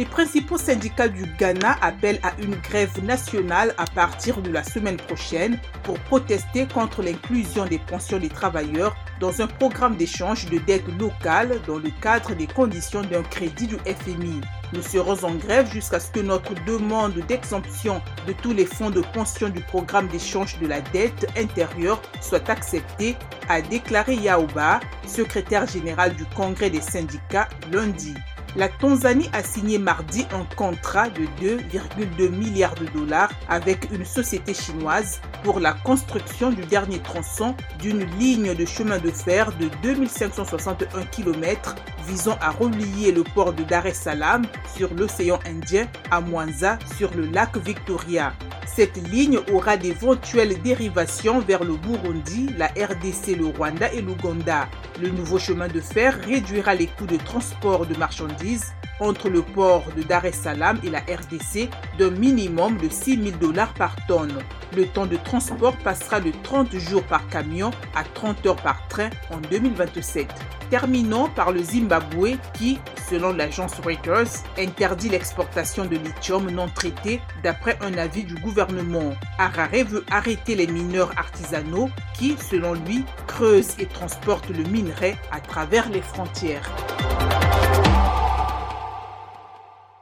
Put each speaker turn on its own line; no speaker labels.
Les principaux syndicats du Ghana appellent à une grève nationale à partir de la semaine prochaine pour protester contre l'inclusion des pensions des travailleurs dans un programme d'échange de dettes locales dans le cadre des conditions d'un crédit du FMI. Nous serons en grève jusqu'à ce que notre demande d'exemption de tous les fonds de pension du programme d'échange de la dette intérieure soit acceptée, a déclaré Yaouba, secrétaire général du Congrès des syndicats, lundi. La Tanzanie a signé mardi un contrat de 2,2 milliards de dollars avec une société chinoise pour la construction du dernier tronçon d'une ligne de chemin de fer de 2561 km visant à relier le port de Dar es Salaam sur l'océan Indien à Mwanza sur le lac Victoria. Cette ligne aura d'éventuelles dérivations vers le Burundi, la RDC, le Rwanda et l'Ouganda. Le nouveau chemin de fer réduira les coûts de transport de marchandises entre le port de Dar es Salaam et la RDC d'un minimum de 6 000 dollars par tonne. Le temps de transport passera de 30 jours par camion à 30 heures par train en 2027. Terminons par le Zimbabwe qui, selon l'agence Reuters, interdit l'exportation de lithium non traité d'après un avis du gouvernement. Harare veut arrêter les mineurs artisanaux qui, selon lui, creusent et transportent le minerai à travers les frontières.